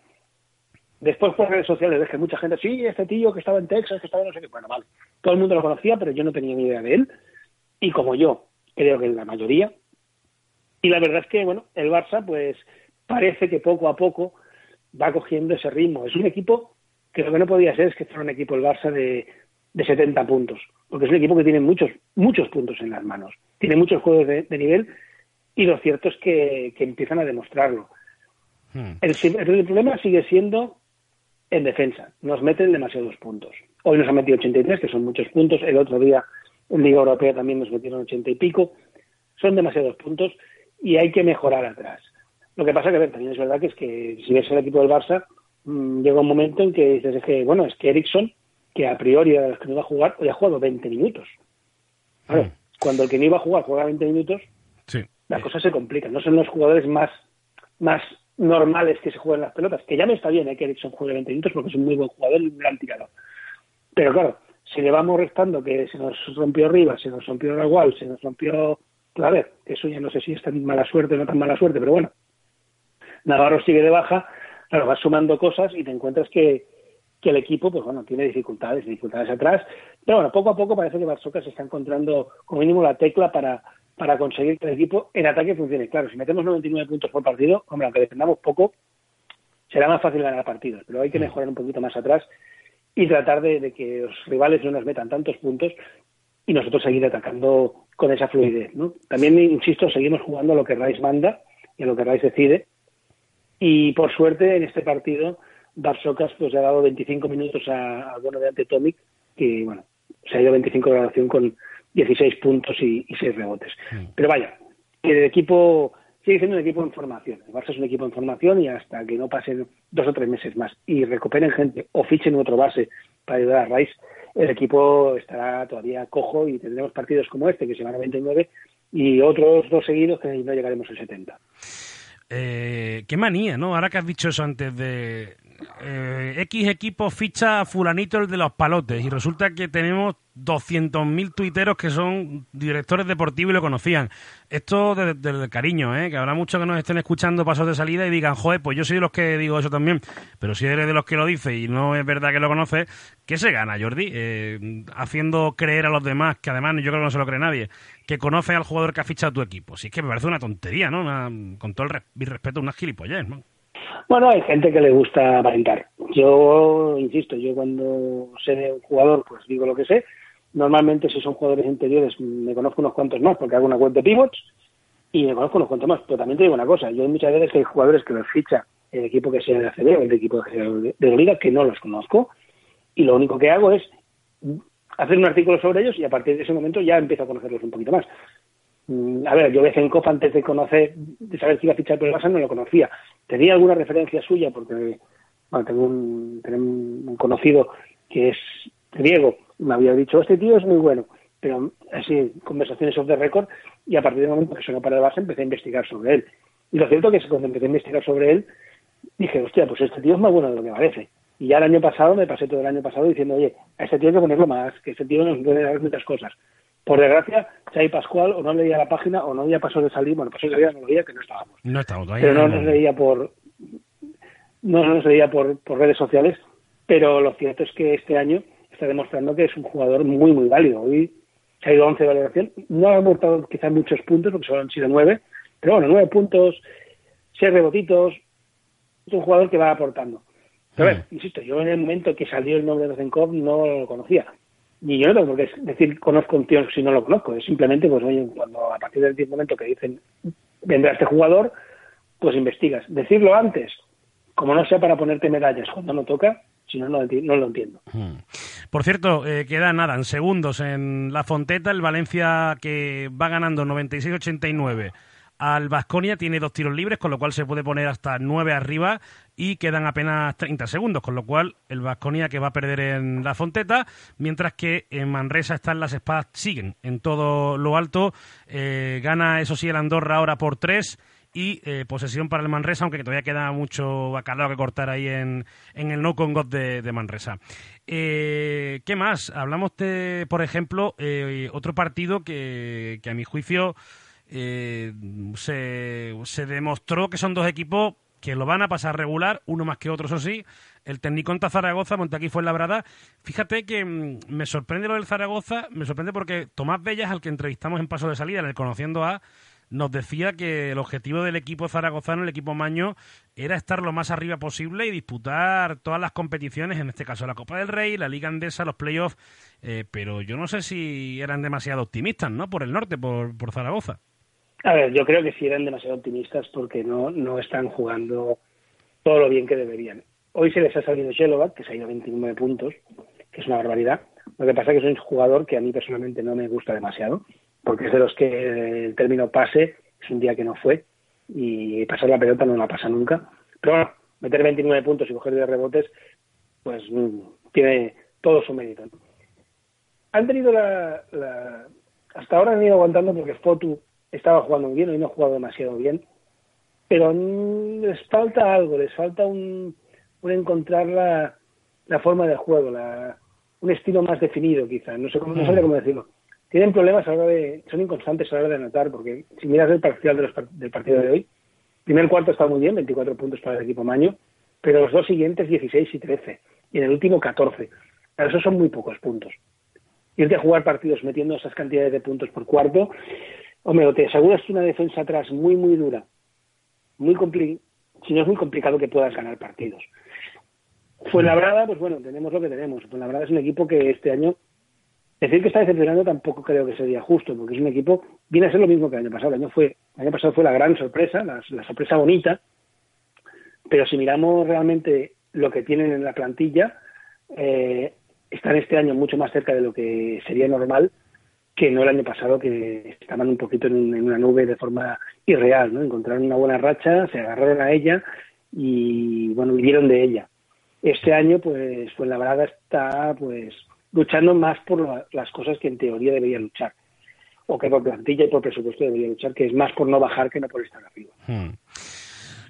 Después por redes sociales ves que mucha gente, sí, este tío que estaba en Texas, que estaba en no sé qué. Bueno, vale, todo el mundo lo conocía, pero yo no tenía ni idea de él. Y como yo, creo que la mayoría. Y la verdad es que, bueno, el Barça, pues parece que poco a poco va cogiendo ese ritmo. Es un equipo que lo que no podía ser es que fuera un equipo el Barça de, de 70 puntos porque es un equipo que tiene muchos, muchos puntos en las manos, tiene muchos juegos de, de nivel y lo cierto es que, que empiezan a demostrarlo. Hmm. El, el, problema sigue siendo en defensa, nos meten demasiados puntos. Hoy nos han metido 83, que son muchos puntos, el otro día en Liga Europea también nos metieron 80 y pico, son demasiados puntos y hay que mejorar atrás. Lo que pasa que ver, también es verdad que es que si ves el equipo del Barça, mmm, llega un momento en que dices es que, bueno, es que Ericsson que a priori era los que no iba a jugar, hoy ha jugado 20 minutos. Claro, mm. cuando el que no iba a jugar juega 20 minutos, sí. la cosa se complica. No son los jugadores más, más normales que se juegan las pelotas, que ya me está bien ¿eh? que Ericsson juegue 20 minutos porque es un muy buen jugador y un gran tirador. Pero claro, si le vamos restando que se nos rompió arriba, se nos rompió igual, se nos rompió a ver, eso ya no sé si es tan mala suerte o no tan mala suerte, pero bueno. Navarro sigue de baja, claro, vas sumando cosas y te encuentras que, que el equipo, pues bueno, tiene dificultades, dificultades atrás, pero bueno, poco a poco parece que Barsoca se está encontrando como mínimo la tecla para, para conseguir que el equipo en ataque funcione. Claro, si metemos 99 puntos por partido, hombre, aunque defendamos poco, será más fácil ganar partidos, pero hay que mejorar un poquito más atrás y tratar de, de que los rivales no nos metan tantos puntos y nosotros seguir atacando con esa fluidez. ¿no? También, insisto, seguimos jugando a lo que Rice manda y a lo que Rice decide. Y por suerte, en este partido, Barsocas pues ha dado 25 minutos a, a bueno de Antetomic, que bueno, se ha ido 25 de grabación con 16 puntos y, y 6 rebotes. Mm. Pero vaya, el equipo sigue siendo un equipo en formación. El Barça es un equipo en formación y hasta que no pasen dos o tres meses más y recuperen gente o fichen otro base para ayudar a Rice, el equipo estará todavía cojo y tendremos partidos como este que se van a 29 y otros dos seguidos que no llegaremos al 70. Eh, qué manía, ¿no? Ahora que has dicho eso antes de eh, X equipo ficha a fulanito el de los palotes y resulta que tenemos 200.000 tuiteros que son directores deportivos y lo conocían. Esto desde el cariño, ¿eh? que habrá muchos que nos estén escuchando pasos de salida y digan, joder, pues yo soy de los que digo eso también. Pero si eres de los que lo dice y no es verdad que lo conoces, ¿qué se gana, Jordi? Eh, haciendo creer a los demás, que además yo creo que no se lo cree nadie, que conoce al jugador que ha fichado tu equipo. Si es que me parece una tontería, ¿no? con todo el mi respeto, unas gilipollez, ¿no? Bueno, hay gente que le gusta aparentar. Yo, insisto, yo cuando sé un jugador, pues digo lo que sé. Normalmente, si son jugadores interiores, me conozco unos cuantos más porque hago una web de pivots y me conozco unos cuantos más. Pero también te digo una cosa: yo muchas veces que hay jugadores que los ficha el equipo que sea de ACB o el equipo de, de Liga que no los conozco y lo único que hago es hacer un artículo sobre ellos y a partir de ese momento ya empiezo a conocerlos un poquito más. Mm, a ver, yo Bezenkov antes de conocer, de saber si iba a fichar por el Barça no lo conocía. Tenía alguna referencia suya porque bueno, tengo, un, tengo un conocido que es griego, me había dicho, este tío es muy bueno, pero así, conversaciones off the record, y a partir del momento que sonó para el Barça empecé a investigar sobre él. Y lo cierto es que cuando empecé a investigar sobre él, dije, hostia, pues este tío es más bueno de lo que parece. Y ya el año pasado, me pasé todo el año pasado diciendo, oye, a este tío hay que ponerlo más, que este tío nos puede dar muchas cosas. Por desgracia, Xavi Pascual o no leía la página o no había paso de salir, bueno, paso de salida no lo veía, que no estábamos. No estábamos Pero no nos leía por, no nos leía por, por redes sociales, pero lo cierto es que este año está demostrando que es un jugador muy, muy válido. Hoy se ha ido a 11 de valoración, no ha aportado quizás muchos puntos, porque solo han sido 9, pero bueno, 9 puntos, 6 rebotitos, es un jugador que va aportando. Pero a ver, insisto, yo en el momento que salió el nombre de Zenkov no lo conocía y yo no tengo por qué decir conozco un tío si no lo conozco, es simplemente pues oye, cuando a partir del momento que dicen vendrá este jugador, pues investigas. Decirlo antes, como no sea para ponerte medallas cuando no toca, si no, no, lo entiendo. Hmm. Por cierto, eh, queda nada, en segundos en la Fonteta, el Valencia que va ganando 96-89 al Vasconia tiene dos tiros libres, con lo cual se puede poner hasta nueve arriba y quedan apenas 30 segundos, con lo cual el Vasconia que va a perder en la Fonteta, mientras que en Manresa están las espadas, siguen en todo lo alto. Eh, gana, eso sí, el Andorra ahora por tres y eh, posesión para el Manresa, aunque todavía queda mucho bacalao que cortar ahí en, en el no con God de, Manresa. Eh, ¿Qué más? Hablamos de, por ejemplo, otro partido que, que a mi juicio eh, se, se demostró que son dos equipos que lo van a pasar regular, uno más que otro, eso sí. El Tecniconta Zaragoza, Montequí fue labrada. Fíjate que mm, me sorprende lo del Zaragoza, me sorprende porque Tomás Bellas, al que entrevistamos en paso de salida, en el Conociendo A, nos decía que el objetivo del equipo zaragozano, el equipo Maño, era estar lo más arriba posible y disputar todas las competiciones, en este caso la Copa del Rey, la Liga Andesa, los playoffs, eh, pero yo no sé si eran demasiado optimistas, ¿no? Por el norte, por, por Zaragoza. A ver, yo creo que sí eran demasiado optimistas porque no, no están jugando todo lo bien que deberían. Hoy se les ha salido Shelovat, que se ha ido a 29 puntos, que es una barbaridad. Lo que pasa es que es un jugador que a mí personalmente no me gusta demasiado, porque es de los que el término pase es un día que no fue y pasar la pelota no la pasa nunca. Pero bueno, meter 29 puntos y coger de rebotes, pues mm, tiene todo su mérito. Han tenido la, la, Hasta ahora han ido aguantando porque Fotu estaba jugando bien, hoy no ha jugado demasiado bien, pero les falta algo, les falta un, un encontrar la, la forma de juego, la, un estilo más definido quizá, no sé cómo, no sé cómo decirlo. Tienen problemas a la hora de, son inconstantes a la hora de anotar, porque si miras el parcial de los, del partido de hoy, primer cuarto está muy bien, 24 puntos para el equipo Maño, pero los dos siguientes 16 y 13, y en el último 14. Pero esos son muy pocos puntos. Irte a jugar partidos metiendo esas cantidades de puntos por cuarto Hombre, o te aseguras una defensa atrás muy, muy dura, muy si no es muy complicado que puedas ganar partidos. Fuenlabrada, pues bueno, tenemos lo que tenemos. Fuenlabrada es un equipo que este año, decir que está decepcionando tampoco creo que sería justo, porque es un equipo, viene a ser lo mismo que el año pasado. El año, fue, el año pasado fue la gran sorpresa, la, sorpresa bonita, pero si miramos realmente lo que tienen en la plantilla, eh, están este año mucho más cerca de lo que sería normal que no el año pasado, que estaban un poquito en, una nube de forma irreal, ¿no? Encontraron una buena racha, se agarraron a ella y, bueno, vivieron de ella. Este año, pues, la verdad está, pues, luchando más por las cosas que en teoría debería luchar. o que por plantilla y por presupuesto debería luchar, que es más por no bajar que no por estar arriba. Hmm.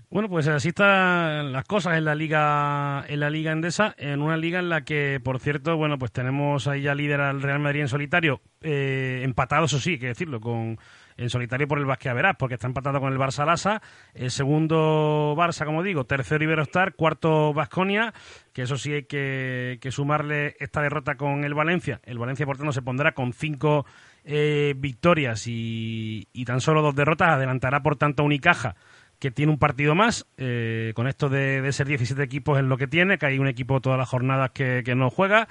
Bueno, pues así están las cosas en la liga en la liga endesa, en una liga en la que, por cierto, bueno, pues tenemos ahí ya líder al Real Madrid en solitario, eh, empatado, eso sí, hay que decirlo, con en solitario por el Basque Verás, porque está empatado con el Barça Lasa, el segundo Barça, como digo, tercero Iberostar, cuarto Vasconia, que eso sí hay que, que sumarle esta derrota con el Valencia. El Valencia, por tanto, se pondrá con cinco eh, victorias y, y tan solo dos derrotas, adelantará, por tanto, a Unicaja que tiene un partido más, eh, con esto de, ser 17 equipos en lo que tiene, que hay un equipo todas las jornadas que, no juega.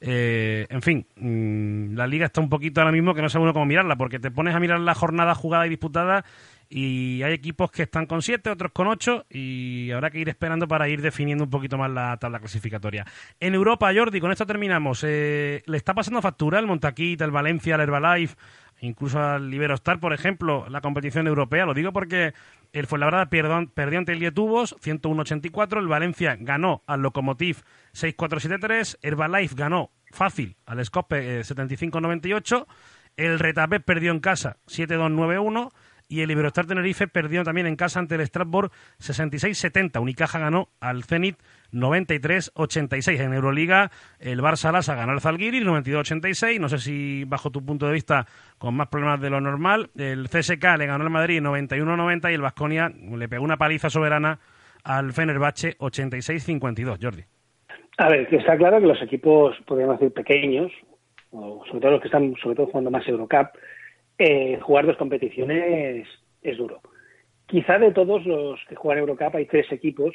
Eh, en fin, mmm, la liga está un poquito ahora mismo que no sabe uno cómo mirarla, porque te pones a mirar la jornada jugada y disputada y hay equipos que están con 7, otros con 8 y habrá que ir esperando para ir definiendo un poquito más la tabla clasificatoria. En Europa, Jordi, con esto terminamos. Eh, ¿Le está pasando factura el Montaquit, el Valencia, el Herbalife, incluso al Iberostar, por ejemplo, la competición europea? Lo digo porque el Fuenlabrada perdió, perdió ante el Lietubos 101-84, el Valencia ganó al Lokomotiv 6-4-7-3, Herbalife ganó fácil al Scope eh, 75-98, el Retapé perdió en casa 7-2-9-1 y el Iberostar Tenerife perdió también en casa ante el Strasbourg 66-70. Unicaja ganó al Zenit 93-86. En Euroliga, el Barça Lasa ganó al Zalgiris 92-86. No sé si, bajo tu punto de vista, con más problemas de lo normal. El CSK le ganó al Madrid 91-90 y el Vasconia le pegó una paliza soberana al Fenerbahce 86-52. Jordi. A ver, está claro que los equipos, podríamos decir, pequeños, o sobre todo los que están sobre todo jugando más Eurocup, eh, jugar dos competiciones es duro. Quizá de todos los que juegan Eurocup hay tres equipos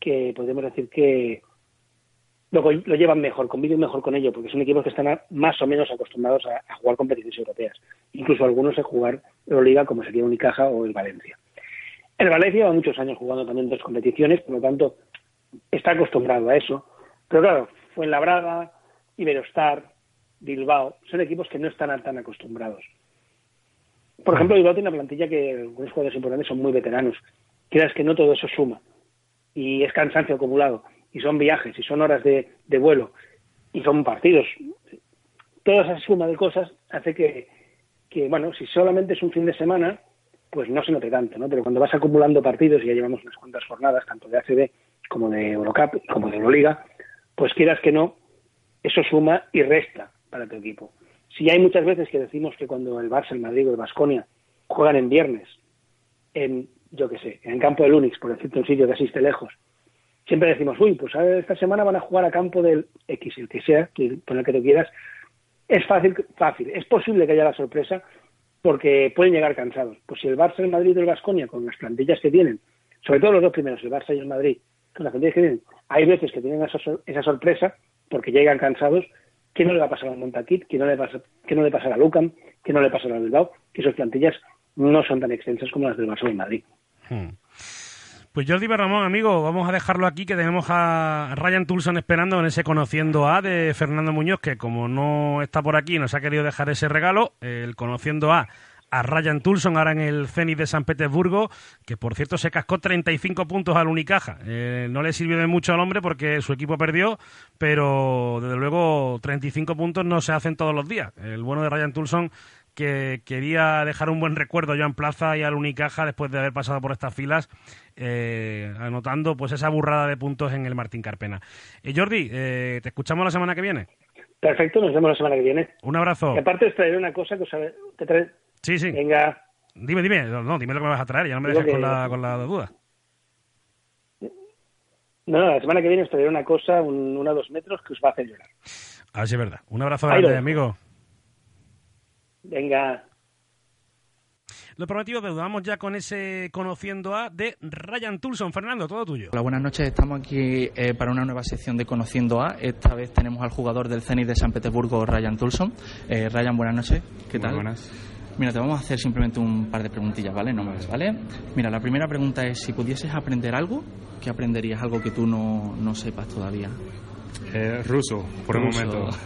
que podemos decir que lo, lo llevan mejor, conviven mejor con ello, porque son equipos que están más o menos acostumbrados a, jugar competiciones europeas, incluso algunos a jugar Euroliga, como sería Unicaja o el Valencia. El Valencia lleva muchos años jugando también dos competiciones, por lo tanto está acostumbrado a eso. Pero claro, Fuenlabrada, Iberostar, Bilbao, son equipos que no están tan acostumbrados. Por ejemplo, Bilbao tiene una plantilla que algunos jugadores importantes son muy veteranos. Quieras que no todo eso suma. Y es cansancio acumulado. Y son viajes, y son horas de, de vuelo, y son partidos. Toda esa suma de cosas hace que, que, bueno, si solamente es un fin de semana, pues no se note tanto, ¿no? Pero cuando vas acumulando partidos, y ya llevamos unas cuantas jornadas, tanto de ACB como de Eurocup, como de Euroliga, pues quieras que no, eso suma y resta para tu equipo. Si hay muchas veces que decimos que cuando el Barça, el Madrid o el Vasconia juegan en viernes, en, yo qué sé, en el campo del Unix, por decirte un sitio que asiste lejos, siempre decimos, uy, pues esta semana van a jugar a campo del X, el que sea, con el que tú quieras. Es fácil, fácil. Es posible que haya la sorpresa porque pueden llegar cansados. Pues si el Barça, el Madrid o el Vasconia, con las plantillas que tienen, sobre todo los dos primeros, el Barça y el Madrid, con las plantillas que tienen, hay veces que tienen esa, esa sorpresa porque llegan cansados ¿Qué no le va a pasar al Montaquit? ¿Qué no le, pasa, qué no le pasará a Lucan? ¿Qué no le pasará a Bilbao? Que sus plantillas no son tan extensas como las del Barça y Madrid. Hmm. Pues Jordi Ramón, amigo, vamos a dejarlo aquí, que tenemos a Ryan Tulson esperando en ese Conociendo A de Fernando Muñoz, que como no está por aquí, nos ha querido dejar ese regalo, el Conociendo A a Ryan Tulson ahora en el Zenit de San Petersburgo, que por cierto se cascó 35 puntos al Unicaja. Eh, no le sirvió de mucho al hombre porque su equipo perdió, pero desde luego 35 puntos no se hacen todos los días. El bueno de Ryan Tulson que quería dejar un buen recuerdo yo en Plaza y al Unicaja después de haber pasado por estas filas, eh, anotando pues esa burrada de puntos en el Martín Carpena. Eh, Jordi, eh, ¿te escuchamos la semana que viene? Perfecto, nos vemos la semana que viene. Un abrazo. Y aparte os traeré una cosa que os te trae... Sí, sí. Venga. Dime, dime, no, dime lo que me vas a traer, ya no me dejes que... con, la, con la duda. No, no, la semana que viene os traeré una cosa, un, una dos metros, que os va a hacer llorar. A ver si es verdad. Un abrazo grande, amigo. Venga. Lo prometido deudamos ya con ese Conociendo A de Ryan Tulson. Fernando, todo tuyo. Hola, buenas noches. Estamos aquí eh, para una nueva sección de Conociendo A. Esta vez tenemos al jugador del Zenit de San Petersburgo, Ryan Tulson. Eh, Ryan, buenas noches. ¿Qué tal? Muy buenas. Mira, te vamos a hacer simplemente un par de preguntillas, ¿vale? No más, ¿vale? Mira, la primera pregunta es, si pudieses aprender algo, ¿qué aprenderías? Algo que tú no, no sepas todavía. Eh, ruso, por ruso. un momento.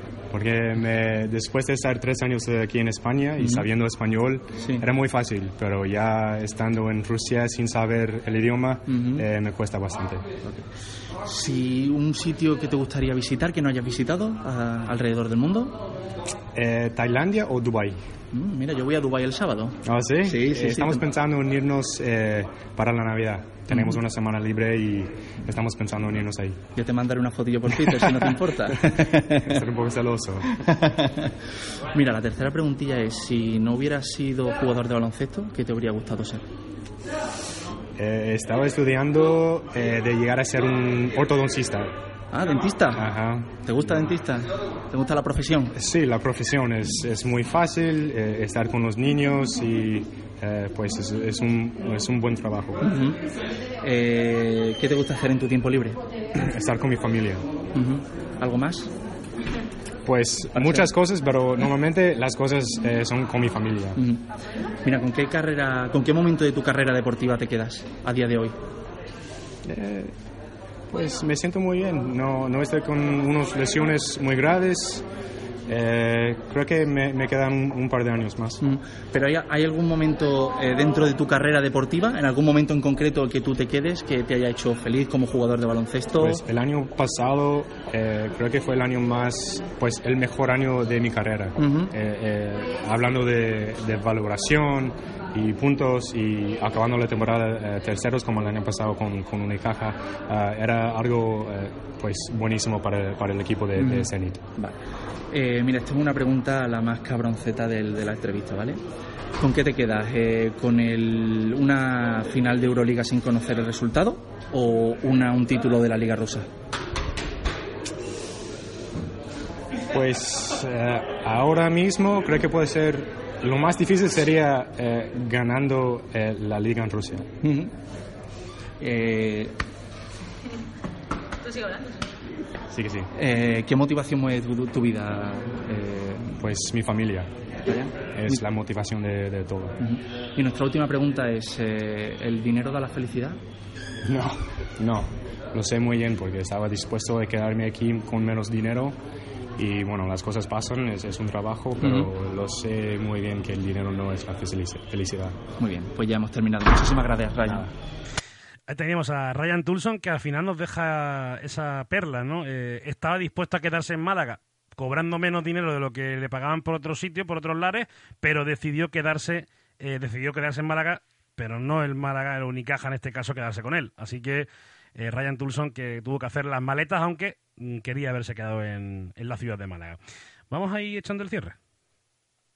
Porque me, después de estar tres años aquí en España y uh -huh. sabiendo español, sí. era muy fácil, pero ya estando en Rusia sin saber el idioma, uh -huh. eh, me cuesta bastante. Okay. Si un sitio que te gustaría visitar, que no hayas visitado a, alrededor del mundo. Eh, ¿Tailandia o Dubai? Mm, mira, yo voy a Dubai el sábado. ¿Ah, sí? Sí, sí, Eh, estamos sí. pensando en irnos eh, para la Navidad. Tenemos una semana libre y estamos pensando en irnos ahí. Yo te mandaré una fotillo por Twitter si no te importa. Estoy un poco celoso. Mira, la tercera preguntilla es, si no hubieras sido jugador de baloncesto, ¿qué te habría gustado ser? Eh, estaba estudiando eh, de llegar a ser un ortodoncista. Ah, dentista. Ajá. ¿Te gusta dentista? ¿Te gusta la profesión? Sí, la profesión es, es muy fácil, eh, estar con los niños y eh, pues es, es un, es un buen trabajo. Eh, ¿Qué te gusta hacer en tu tiempo libre? Estar con mi familia. ¿Algo más? Pues muchas cosas, pero normalmente las cosas eh, son con mi familia. Mira, ¿con qué carrera, con qué momento de tu carrera deportiva te quedas a día de hoy? Pues me siento muy bien, no, no estoy con unas lesiones muy graves. Eh, creo que me, me quedan un, un par de años más. Mm. ¿Pero hay, hay algún momento eh, dentro de tu carrera deportiva, en algún momento en concreto que tú te quedes, que te haya hecho feliz como jugador de baloncesto? Pues el año pasado eh, creo que fue el año más, pues el mejor año de mi carrera. Ujú. Eh, eh, hablando de, de valoración y puntos y acabando la temporada eh, terceros como el año pasado con, con Unicaja, eh, era algo eh, pues buenísimo para, para el equipo de, de. Zenit. Vale. Eh, mira, esta es una pregunta la más cabronceta del- de la entrevista, ¿vale? ¿Con qué te quedas? Eh, ¿Con el, una final de Euroliga sin conocer el resultado o una, un título de la Liga Rusa? Pues eh, ahora mismo creo que puede ser, lo más difícil sería eh, ganando eh, la liga en Rusia. Ujú. Eh, Tú sigue hablando. Sí que sí. eh, ¿Qué motivación mueve tu, tu vida? Eh, Pues mi familia es la motivación de, de todo. Ujú. Y nuestra última pregunta es, eh, ¿el dinero da la felicidad? No, no, lo sé muy bien porque estaba dispuesto a quedarme aquí con menos dinero y bueno, las cosas pasan, es, es un trabajo, pero lo sé muy bien que el dinero no es la felici- felicidad. Muy bien, pues ya hemos terminado. Muchísimas gracias, Ryan. Ahí teníamos a Ryan Tulson que al final nos deja esa perla, ¿no? Eh, estaba dispuesto a quedarse en Málaga cobrando menos dinero de lo que le pagaban por otro sitio, por otros lares, pero decidió quedarse, eh, decidió quedarse en Málaga, pero no el Málaga, el Unicaja en este caso, quedarse con él. Así que eh, Ryan Tulson que tuvo que hacer las maletas, aunque quería haberse quedado en, en la ciudad de Málaga. Vamos ahí echando el cierre.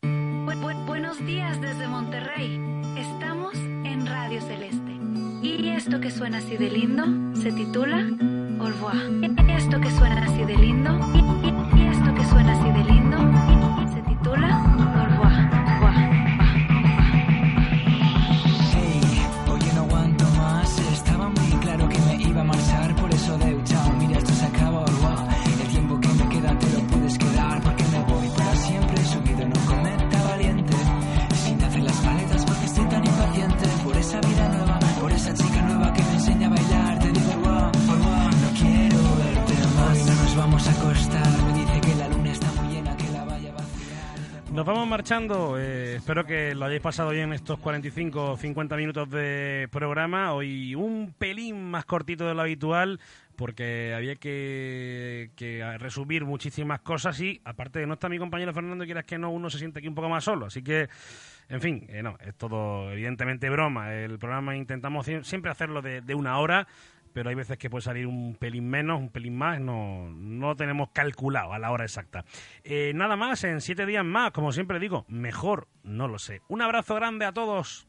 Bu- bu- buenos días desde Monterrey. Estamos en Radio Celeste. Y esto que suena así de lindo se titula Au. Esto que suena así de lindo. Y- y esto que suena así de lindo marchando. eh, espero que lo hayáis pasado bien estos 45 o 50 minutos de programa. Hoy un pelín más cortito de lo habitual porque había que, que resumir muchísimas cosas y aparte de no estar mi compañero Fernando, quieras que no, uno se siente aquí un poco más solo. Así que, en fin, eh, no, es todo evidentemente broma. El programa intentamos sie- siempre hacerlo de una hora pero hay veces que puede salir un pelín menos, un pelín más, no, no lo tenemos calculado a la hora exacta. Eh, nada más, en siete días más, como siempre digo, mejor, no lo sé. Un abrazo grande a todos.